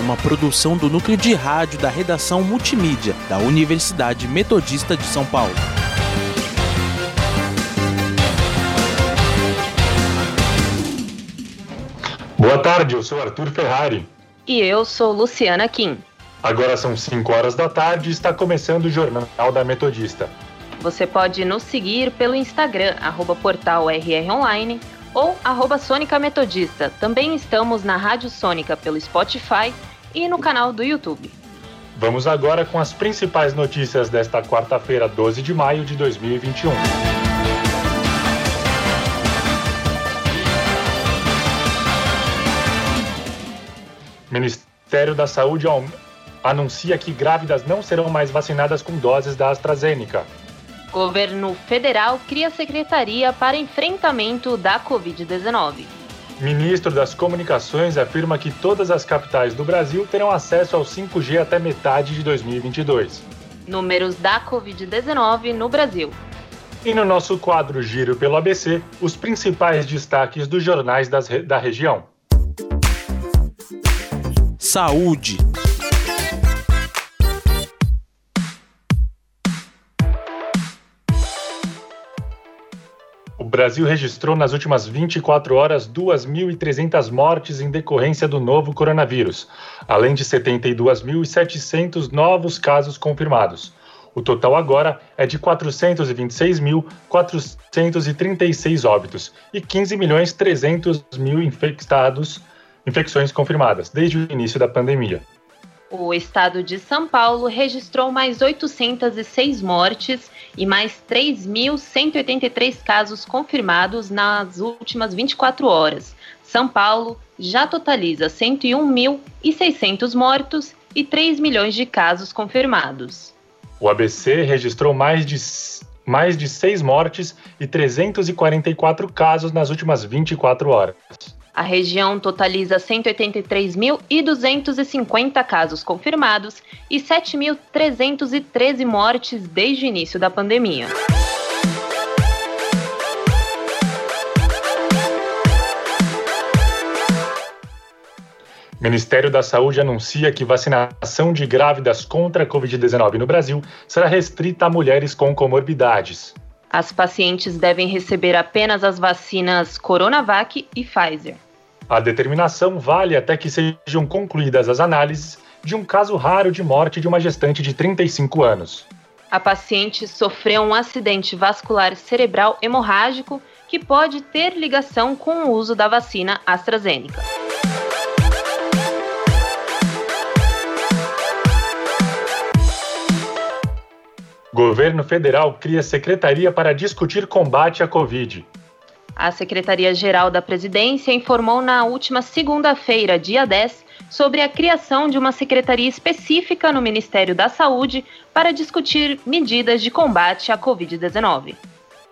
uma produção do núcleo de rádio da redação multimídia da Universidade Metodista de São Paulo. Boa tarde, eu sou Arthur Ferrari. E eu sou Luciana Kim. Agora são 5 horas da tarde e está começando o Jornal da Metodista. Você pode nos seguir pelo Instagram, arroba portal RR Online ou arroba Sônica Metodista. Também estamos na Rádio Sônica pelo Spotify e no canal do YouTube. Vamos agora com as principais notícias desta quarta-feira, 12 de maio de 2021. Ministério da Saúde anuncia que grávidas não serão mais vacinadas com doses da AstraZeneca. Governo federal cria secretaria para enfrentamento da Covid-19. Ministro das Comunicações afirma que todas as capitais do Brasil terão acesso ao 5G até metade de 2022. Números da Covid-19 no Brasil. E no nosso quadro Giro pelo ABC, os principais destaques dos jornais das, da região. Saúde. Brasil registrou nas últimas 24 horas 2.300 mortes em decorrência do novo coronavírus, além de 72.700 novos casos confirmados. O total agora é de 426.436 óbitos e 15.300.000 infectados, infecções confirmadas desde o início da pandemia. O estado de São Paulo registrou mais 806 mortes e mais 3.183 casos confirmados nas últimas 24 horas. São Paulo já totaliza 101.600 mortos e 3 milhões de casos confirmados. O ABC registrou mais de, mais de 6 mortes e 344 casos nas últimas 24 horas. A região totaliza 183.250 casos confirmados e 7.313 mortes desde o início da pandemia. Ministério da Saúde anuncia que vacinação de grávidas contra a Covid-19 no Brasil será restrita a mulheres com comorbidades. As pacientes devem receber apenas as vacinas Coronavac e Pfizer. A determinação vale até que sejam concluídas as análises de um caso raro de morte de uma gestante de 35 anos. A paciente sofreu um acidente vascular cerebral hemorrágico que pode ter ligação com o uso da vacina AstraZeneca. Governo federal cria secretaria para discutir combate à Covid. A Secretaria-Geral da Presidência informou na última segunda-feira, dia 10, sobre a criação de uma secretaria específica no Ministério da Saúde para discutir medidas de combate à Covid-19.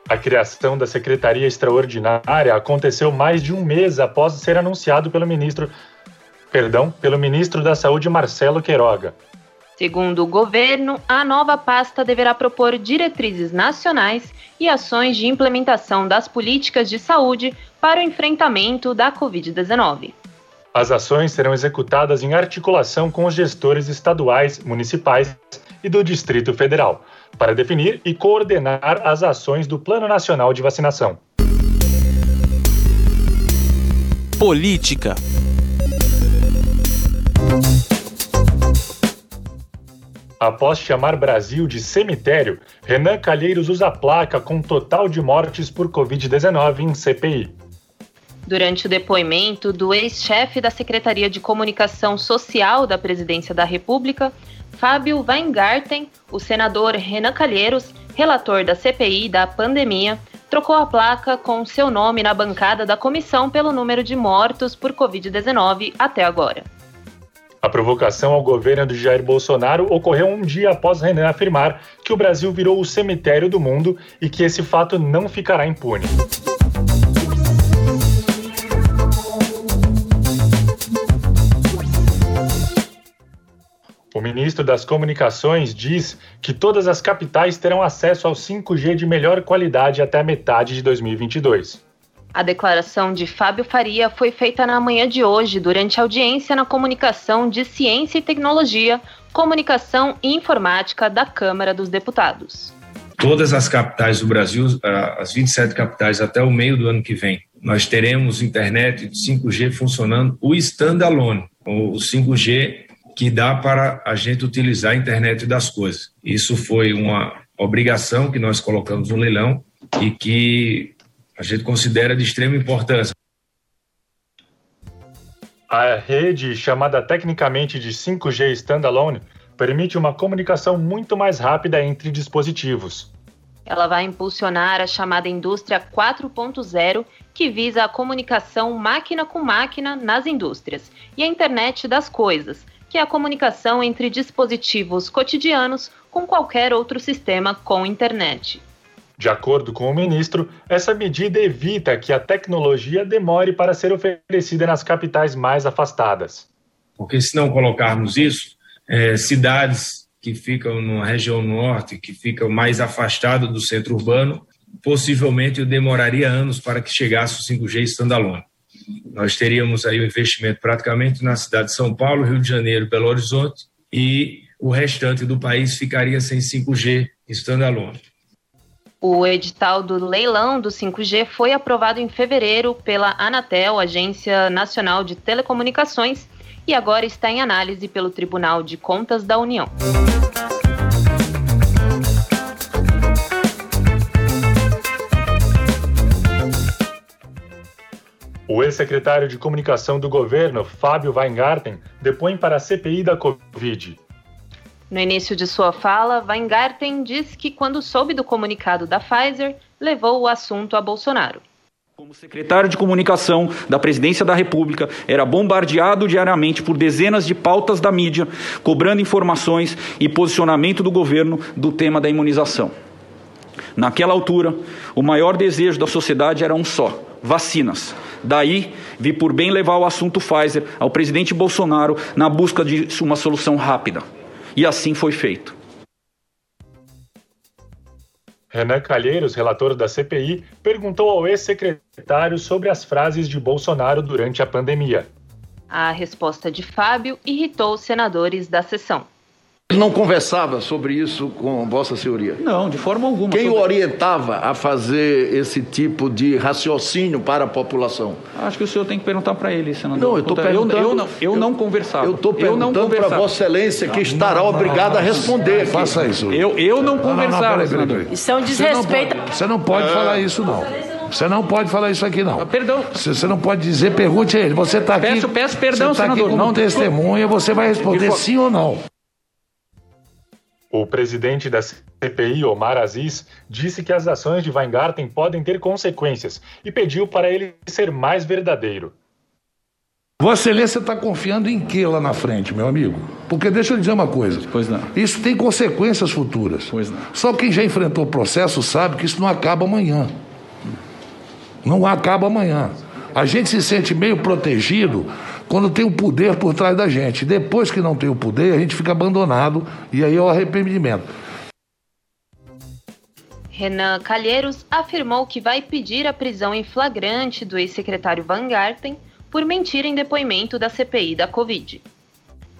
A criação da Secretaria Extraordinária aconteceu mais de um mês após ser anunciado pelo ministro, perdão, pelo ministro da Saúde Marcelo Queiroga. Segundo o governo, a nova pasta deverá propor diretrizes nacionais e ações de implementação das políticas de saúde para o enfrentamento da Covid-19. As ações serão executadas em articulação com os gestores estaduais, municipais e do Distrito Federal, para definir e coordenar as ações do Plano Nacional de Vacinação. Política. Após chamar Brasil de cemitério, Renan Calheiros usa placa com total de mortes por Covid-19 em CPI. Durante o depoimento do ex-chefe da Secretaria de Comunicação Social da Presidência da República, Fábio Weingarten, o senador Renan Calheiros, relator da CPI da pandemia, trocou a placa com seu nome na bancada da comissão pelo número de mortos por Covid-19 até agora. A provocação ao governo de Jair Bolsonaro ocorreu um dia após Renan afirmar que o Brasil virou o cemitério do mundo e que esse fato não ficará impune. O ministro das Comunicações diz que todas as capitais terão acesso ao 5G de melhor qualidade até metade de 2022. A declaração de Fábio Faria foi feita na manhã de hoje, durante audiência na Comunicação de Ciência e Tecnologia, Comunicação e Informática da Câmara dos Deputados. Todas as capitais do Brasil, as 27 capitais, até o meio do ano que vem, nós teremos internet de 5G funcionando, o standalone, o 5G que dá para a gente utilizar a internet das coisas. Isso foi uma obrigação que nós colocamos no leilão e que a gente considera de extrema importância. A rede, chamada tecnicamente de 5G Standalone, permite uma comunicação muito mais rápida entre dispositivos. Ela vai impulsionar a chamada indústria 4.0, que visa a comunicação máquina com máquina nas indústrias, e a internet das coisas, que é a comunicação entre dispositivos cotidianos com qualquer outro sistema com internet. De acordo com o ministro, essa medida evita que a tecnologia demore para ser oferecida nas capitais mais afastadas. Porque se não colocarmos isso, é, cidades que ficam na região norte, que ficam mais afastadas do centro urbano, possivelmente demoraria anos para que chegasse o 5G standalone. Nós teríamos aí o investimento praticamente na cidade de São Paulo, Rio de Janeiro, Belo Horizonte, e o restante do país ficaria sem 5G standalone. O edital do leilão do 5G foi aprovado em fevereiro pela Anatel, Agência Nacional de Telecomunicações, e agora está em análise pelo Tribunal de Contas da União. O ex-secretário de Comunicação do governo, Fábio Weingarten, depõe para a CPI da Covid. No início de sua fala, Weingarten disse que, quando soube do comunicado da Pfizer, levou o assunto a Bolsonaro. Como secretário de comunicação da presidência da República, era bombardeado diariamente por dezenas de pautas da mídia, cobrando informações e posicionamento do governo do tema da imunização. Naquela altura, o maior desejo da sociedade era um só: vacinas. Daí, vi por bem levar o assunto Pfizer ao presidente Bolsonaro na busca de uma solução rápida. E assim foi feito. Renan Calheiros, relator da CPI, perguntou ao ex-secretário sobre as frases de Bolsonaro durante a pandemia. A resposta de Fábio irritou os senadores da sessão. Não conversava sobre isso com Vossa Senhoria? Não, de forma alguma. Quem sobre... o orientava a fazer esse tipo de raciocínio para a população? Acho que o senhor tem que perguntar para ele, senador. Não, eu estou perguntando. Eu, eu, não, eu, eu não conversava. Eu estou perguntando para Vossa Excelência, que estará não, não, obrigado não, a responder. Faça isso. Eu, eu não conversava, senador. Isso é um desrespeito. Você não pode, não pode falar isso, não. Você não pode falar isso aqui, não. Perdão. Você não pode dizer, pergunte a ele. Você está aqui. Peço, peço perdão, você tá senador. Aqui como não testemunha, você vai responder sim ou não. O presidente da CPI, Omar Aziz, disse que as ações de Weingarten podem ter consequências e pediu para ele ser mais verdadeiro. Vossa Excelência está confiando em que lá na frente, meu amigo? Porque deixa eu dizer uma coisa. Pois não. Isso tem consequências futuras. Pois não. Só quem já enfrentou o processo sabe que isso não acaba amanhã. Não acaba amanhã. A gente se sente meio protegido quando tem o poder por trás da gente. Depois que não tem o poder, a gente fica abandonado e aí é o arrependimento. Renan Calheiros afirmou que vai pedir a prisão em flagrante do ex-secretário Van Garten por mentir em depoimento da CPI da Covid.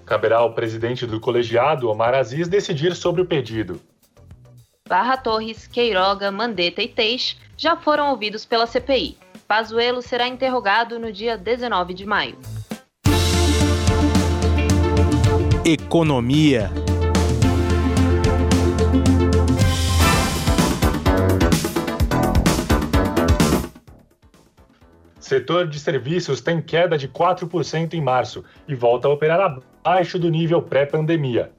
Caberá ao presidente do colegiado, Omar Aziz, decidir sobre o pedido. Barra Torres, Queiroga, Mandetta e Teix já foram ouvidos pela CPI. Pazuello será interrogado no dia 19 de maio. Economia. Setor de serviços tem queda de 4% em março e volta a operar abaixo do nível pré-pandemia.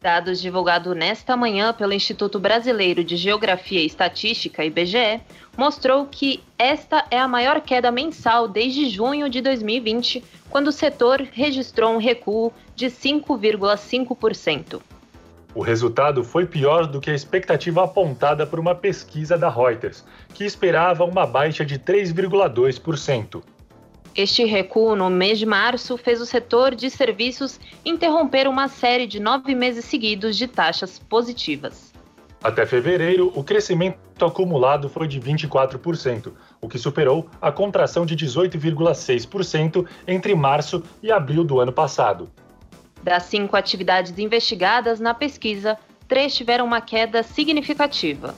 Dados divulgados nesta manhã pelo Instituto Brasileiro de Geografia e Estatística, IBGE, mostrou que esta é a maior queda mensal desde junho de 2020, quando o setor registrou um recuo de 5,5%. O resultado foi pior do que a expectativa apontada por uma pesquisa da Reuters, que esperava uma baixa de 3,2%. Este recuo no mês de março fez o setor de serviços interromper uma série de nove meses seguidos de taxas positivas. Até fevereiro, o crescimento acumulado foi de 24%, o que superou a contração de 18,6% entre março e abril do ano passado. Das cinco atividades investigadas na pesquisa, três tiveram uma queda significativa.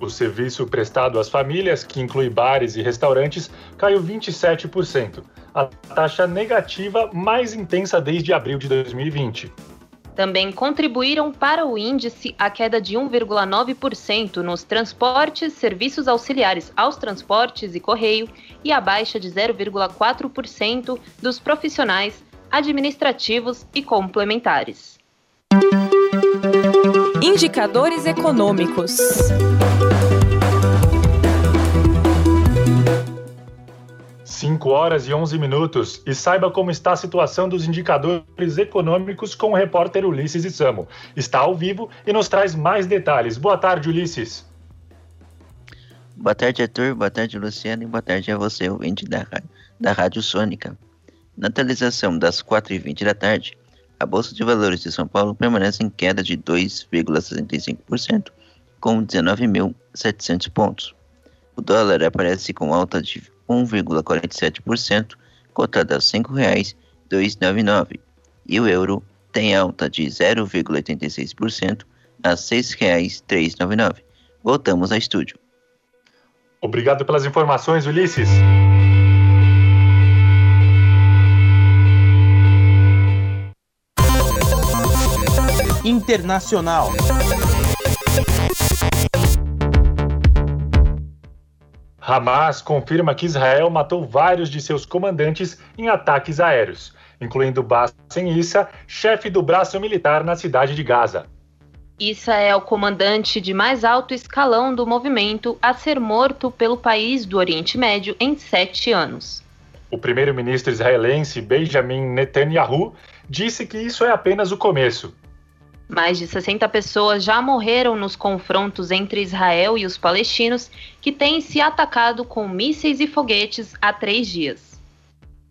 O serviço prestado às famílias, que inclui bares e restaurantes, caiu 27%, a taxa negativa mais intensa desde abril de 2020. Também contribuíram para o índice a queda de 1,9% nos transportes, serviços auxiliares aos transportes e correio e a baixa de 0,4% dos profissionais administrativos e complementares. Indicadores econômicos. 5 horas e 11 minutos e saiba como está a situação dos indicadores econômicos com o repórter Ulisses Isamo. Está ao vivo e nos traz mais detalhes. Boa tarde, Ulisses. Boa tarde, Arthur. Boa tarde, Luciano. E boa tarde a você, ouvinte da, da Rádio Sônica. Na atualização das 4h20 da tarde, a Bolsa de Valores de São Paulo permanece em queda de 2,65%, com 19.700 pontos. O dólar aparece com alta de 1,47%, cotado a R$ 5,299, e o euro tem alta de 0,86% a R$ 6,399. Voltamos a estúdio. Obrigado pelas informações, Ulisses. Internacional. Hamas confirma que Israel matou vários de seus comandantes em ataques aéreos, incluindo Bassem Issa, chefe do braço militar na cidade de Gaza. Issa é o comandante de mais alto escalão do movimento a ser morto pelo país do Oriente Médio em sete anos. O primeiro-ministro israelense Benjamin Netanyahu disse que isso é apenas o começo mais de 60 pessoas já morreram nos confrontos entre Israel e os palestinos, que têm se atacado com mísseis e foguetes há três dias.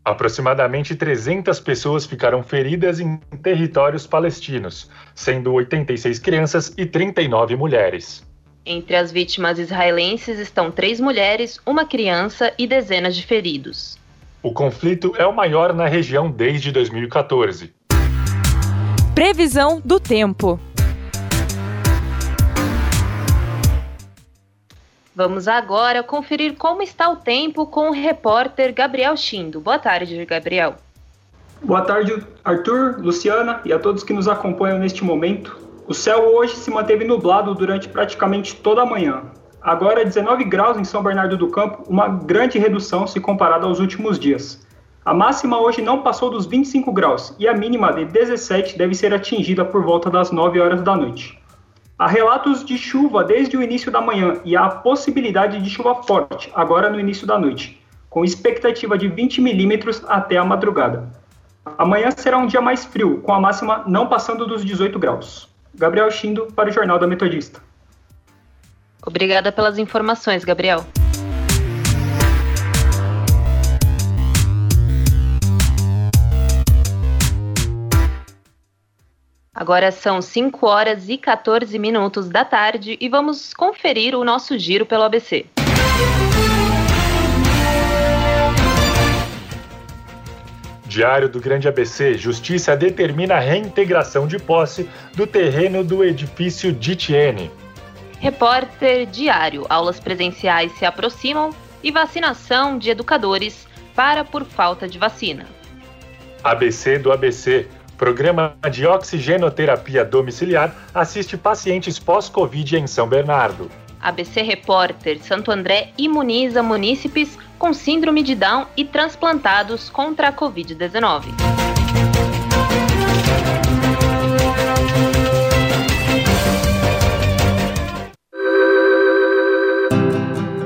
Aproximadamente 300 pessoas ficaram feridas em territórios palestinos, sendo 86 crianças e 39 mulheres. Entre as vítimas israelenses estão três mulheres, uma criança e dezenas de feridos. O conflito é o maior na região desde 2014. Previsão do tempo. Vamos agora conferir como está o tempo com o repórter Gabriel Chindo. Boa tarde, Gabriel. Boa tarde, Arthur, Luciana e a todos que nos acompanham neste momento. O céu hoje se manteve nublado durante praticamente toda a manhã. Agora 19 graus em São Bernardo do Campo, uma grande redução se comparada aos últimos dias. A máxima hoje não passou dos 25 graus e a mínima de 17 deve ser atingida por volta das 9 horas da noite. Há relatos de chuva desde o início da manhã e há a possibilidade de chuva forte agora no início da noite, com expectativa de 20 milímetros até a madrugada. Amanhã será um dia mais frio, com a máxima não passando dos 18 graus. Gabriel Chindo para o Jornal da Metodista. Obrigada pelas informações, Gabriel. Agora são 5 horas e 14 minutos da tarde e vamos conferir o nosso giro pelo ABC. Diário do Grande ABC: Justiça determina a reintegração de posse do terreno do edifício Ditiene. Repórter Diário: Aulas presenciais se aproximam e vacinação de educadores para por falta de vacina. ABC do ABC: Programa de oxigenoterapia domiciliar assiste pacientes pós-Covid em São Bernardo. ABC Repórter Santo André imuniza munícipes com síndrome de Down e transplantados contra a Covid-19.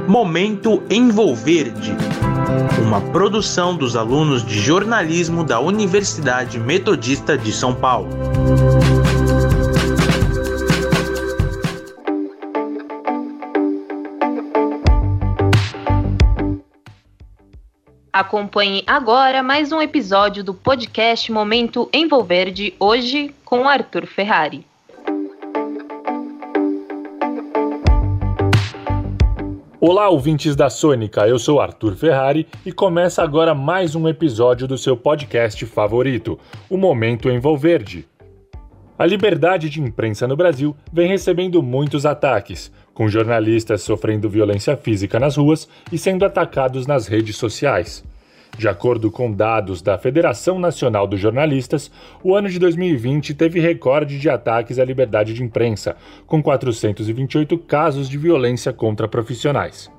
Momento Envolverde, uma produção dos alunos de jornalismo da Universidade Metodista de São Paulo. Acompanhe agora mais um episódio do podcast Momento Envolverde, hoje com Arthur Ferrari. Olá, ouvintes da Sônica, eu sou Arthur Ferrari e começa agora mais um episódio do seu podcast favorito, o Momento Envolverde. A liberdade de imprensa no Brasil vem recebendo muitos ataques, com jornalistas sofrendo violência física nas ruas e sendo atacados nas redes sociais. De acordo com dados da Federação Nacional dos Jornalistas, o ano de 2020 teve recorde de ataques à liberdade de imprensa, com 428 casos de violência contra profissionais.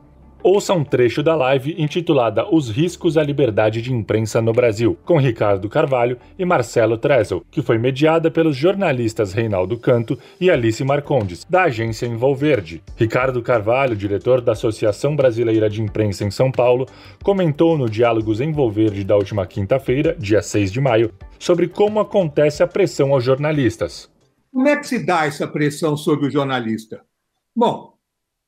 Ouça um trecho da live intitulada Os Riscos à Liberdade de Imprensa no Brasil, com Ricardo Carvalho e Marcelo Trezel, que foi mediada pelos jornalistas Reinaldo Canto e Alice Marcondes, da agência Envolverde. Ricardo Carvalho, diretor da Associação Brasileira de Imprensa em São Paulo, comentou no Diálogos Envolverde da última quinta-feira, dia 6 de maio, sobre como acontece a pressão aos jornalistas. Como é que se dá essa pressão sobre o jornalista? Bom,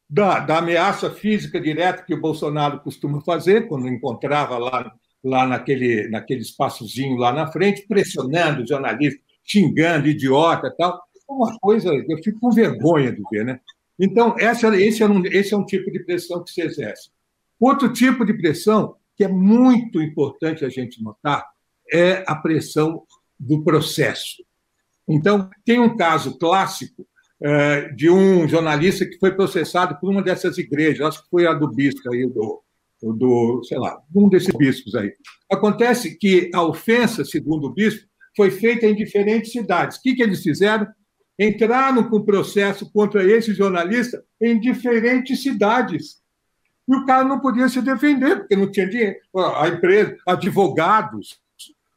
da, da, ameaça física direta que o Bolsonaro costuma fazer, quando encontrava lá, lá naquele, naquele espaçozinho lá na frente, pressionando os jornalistas, xingando, idiota tal. É uma coisa, eu fico com vergonha de ver, né? Então, essa, esse, é um, esse é um tipo de pressão que se exerce. Outro tipo de pressão, que é muito importante a gente notar, é a pressão do processo. Então, tem um caso clássico de um jornalista que foi processado por uma dessas igrejas, acho que foi a do bispo aí, do, do sei lá, um desses bispos aí. Acontece que a ofensa, segundo o bispo, foi feita em diferentes cidades. O que, que eles fizeram? Entraram com processo contra esse jornalista em diferentes cidades. E o cara não podia se defender, porque não tinha dinheiro. A empresa, advogados,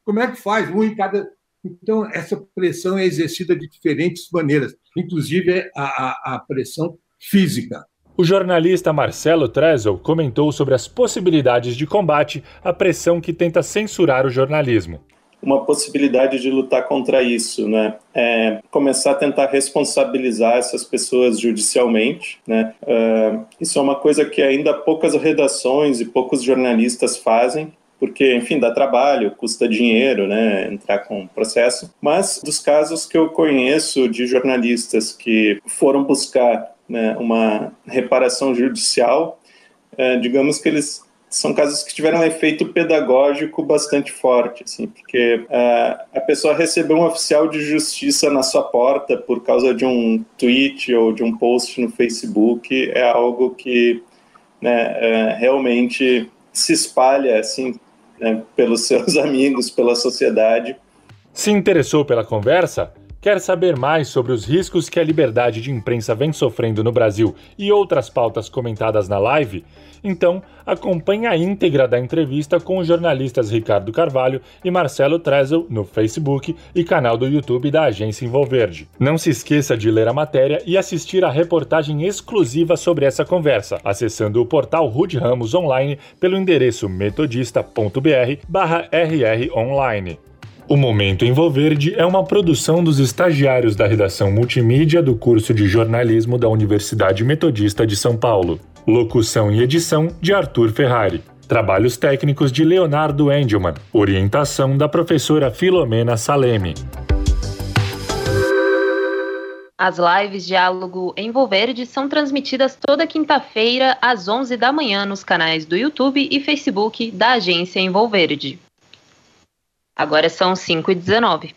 como é que faz? Um em cada então, essa pressão é exercida de diferentes maneiras, inclusive a, a, a pressão física. O jornalista Marcelo Trezel comentou sobre as possibilidades de combate à pressão que tenta censurar o jornalismo. Uma possibilidade de lutar contra isso, né, é começar a tentar responsabilizar essas pessoas judicialmente, né. Uh, isso é uma coisa que ainda poucas redações e poucos jornalistas fazem porque, enfim, dá trabalho, custa dinheiro, né, entrar com o processo. Mas dos casos que eu conheço de jornalistas que foram buscar né, uma reparação judicial, é, digamos que eles são casos que tiveram um efeito pedagógico bastante forte, assim, porque é, a pessoa recebeu um oficial de justiça na sua porta por causa de um tweet ou de um post no Facebook é algo que né, é, realmente se espalha assim né, pelos seus amigos, pela sociedade. Se interessou pela conversa? Quer saber mais sobre os riscos que a liberdade de imprensa vem sofrendo no Brasil e outras pautas comentadas na live? Então, acompanhe a íntegra da entrevista com os jornalistas Ricardo Carvalho e Marcelo Trezel no Facebook e canal do YouTube da agência Envolverde. Não se esqueça de ler a matéria e assistir a reportagem exclusiva sobre essa conversa, acessando o portal Rude Ramos Online pelo endereço metodista.br/rronline. O Momento Envolverde é uma produção dos estagiários da redação multimídia do curso de jornalismo da Universidade Metodista de São Paulo. Locução e edição de Arthur Ferrari. Trabalhos técnicos de Leonardo Engelman. Orientação da professora Filomena Saleme. As lives Diálogo Envolverde são transmitidas toda quinta-feira às 11 da manhã nos canais do YouTube e Facebook da agência Envolverde. Agora são 5 e 19.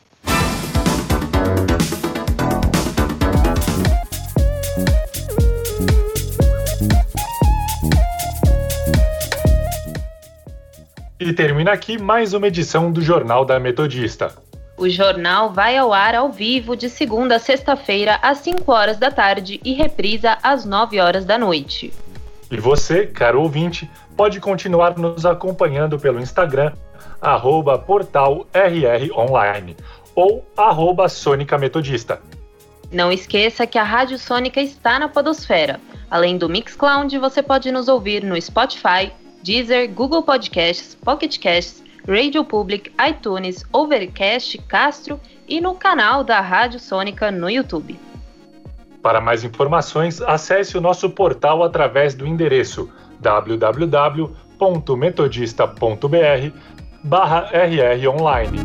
E termina aqui mais uma edição do Jornal da Metodista. O jornal vai ao ar ao vivo de segunda a sexta-feira, às 5 horas da tarde e reprisa às 9 horas da noite. E você, caro ouvinte, pode continuar nos acompanhando pelo Instagram arroba portal ou arroba Sônica Metodista. Não esqueça que a Rádio Sônica está na Podosfera. Além do Mixcloud, você pode nos ouvir no Spotify, Deezer, Google Podcasts, Pocket Casts, Radio Public, iTunes, Overcast, Castro e no canal da Rádio Sônica no YouTube. Para mais informações, acesse o nosso portal através do endereço www.metodista.br barra RR Online.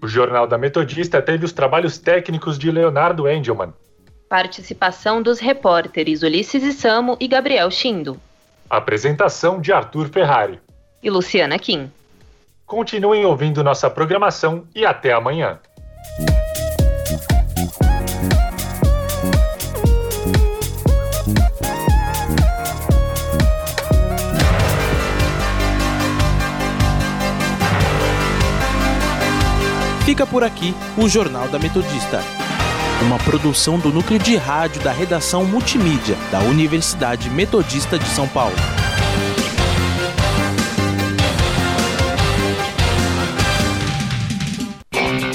O Jornal da Metodista teve os trabalhos técnicos de Leonardo Engelman. Participação dos repórteres Ulisses Isamo e Gabriel Chindo. Apresentação de Arthur Ferrari. E Luciana Kim. Continuem ouvindo nossa programação e até amanhã. Fica por aqui o Jornal da Metodista. Uma produção do núcleo de rádio da redação multimídia da Universidade Metodista de São Paulo.